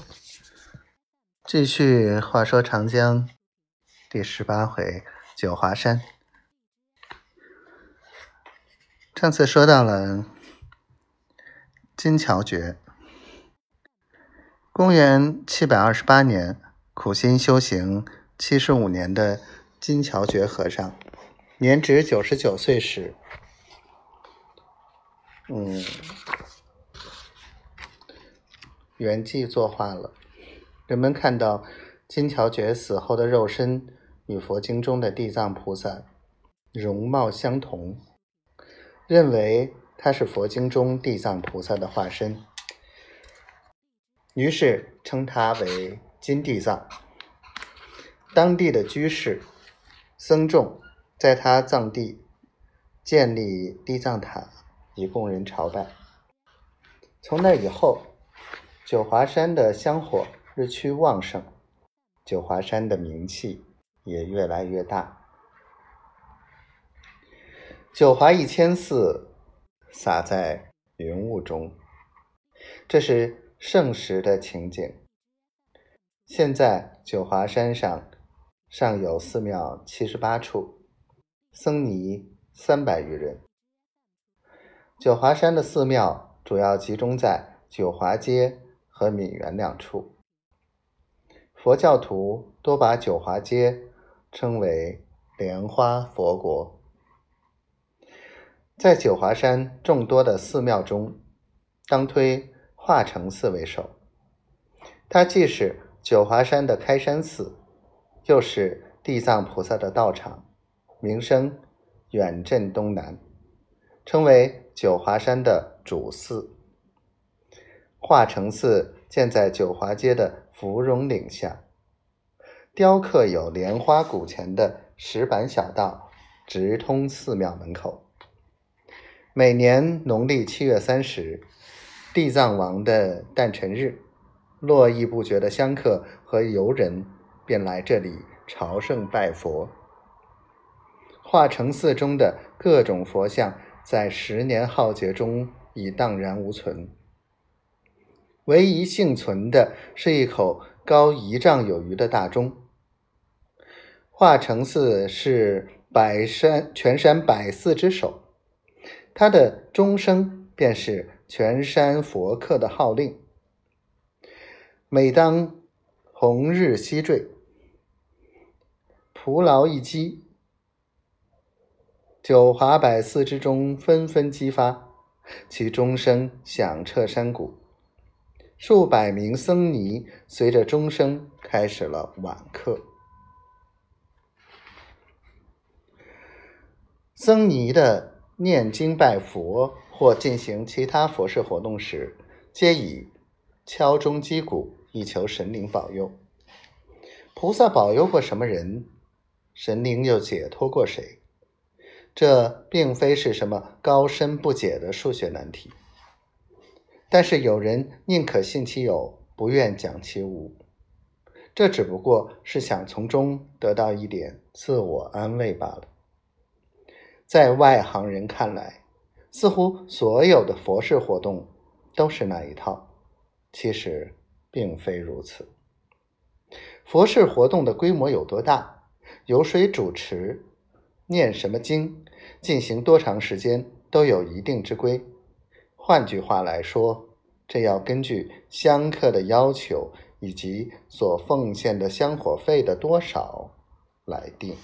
继续话说长江第十八回九华山。上次说到了金桥诀。公元七百二十八年，苦心修行七十五年的金桥觉和尚，年值九十九岁时，嗯，圆寂作化了。人们看到金桥觉死后的肉身与佛经中的地藏菩萨容貌相同，认为他是佛经中地藏菩萨的化身，于是称他为金地藏。当地的居士、僧众在他藏地建立地藏塔，以供人朝拜。从那以后，九华山的香火。日趋旺盛，九华山的名气也越来越大。九华一千寺洒在云雾中，这是盛时的情景。现在九华山上尚有寺庙七十八处，僧尼三百余人。九华山的寺庙主要集中在九华街和闽园两处。佛教徒多把九华街称为莲花佛国。在九华山众多的寺庙中，当推化成寺为首。它既是九华山的开山寺，又是地藏菩萨的道场，名声远震东南，称为九华山的主寺。化成寺建在九华街的。芙蓉岭下，雕刻有莲花古钱的石板小道，直通寺庙门口。每年农历七月三十，地藏王的诞辰日，络绎不绝的香客和游人便来这里朝圣拜佛。化成寺中的各种佛像，在十年浩劫中已荡然无存。唯一幸存的是一口高一丈有余的大钟。化成寺是百山全山百寺之首，它的钟声便是全山佛客的号令。每当红日西坠，蒲劳一击，九华百寺之中纷纷激发，其钟声响彻山谷。数百名僧尼随着钟声开始了晚课。僧尼的念经拜佛或进行其他佛事活动时，皆以敲钟击鼓以求神灵保佑。菩萨保佑过什么人，神灵又解脱过谁？这并非是什么高深不解的数学难题。但是有人宁可信其有，不愿讲其无，这只不过是想从中得到一点自我安慰罢了。在外行人看来，似乎所有的佛事活动都是那一套，其实并非如此。佛事活动的规模有多大，由谁主持，念什么经，进行多长时间，都有一定之规。换句话来说，这要根据香客的要求以及所奉献的香火费的多少来定。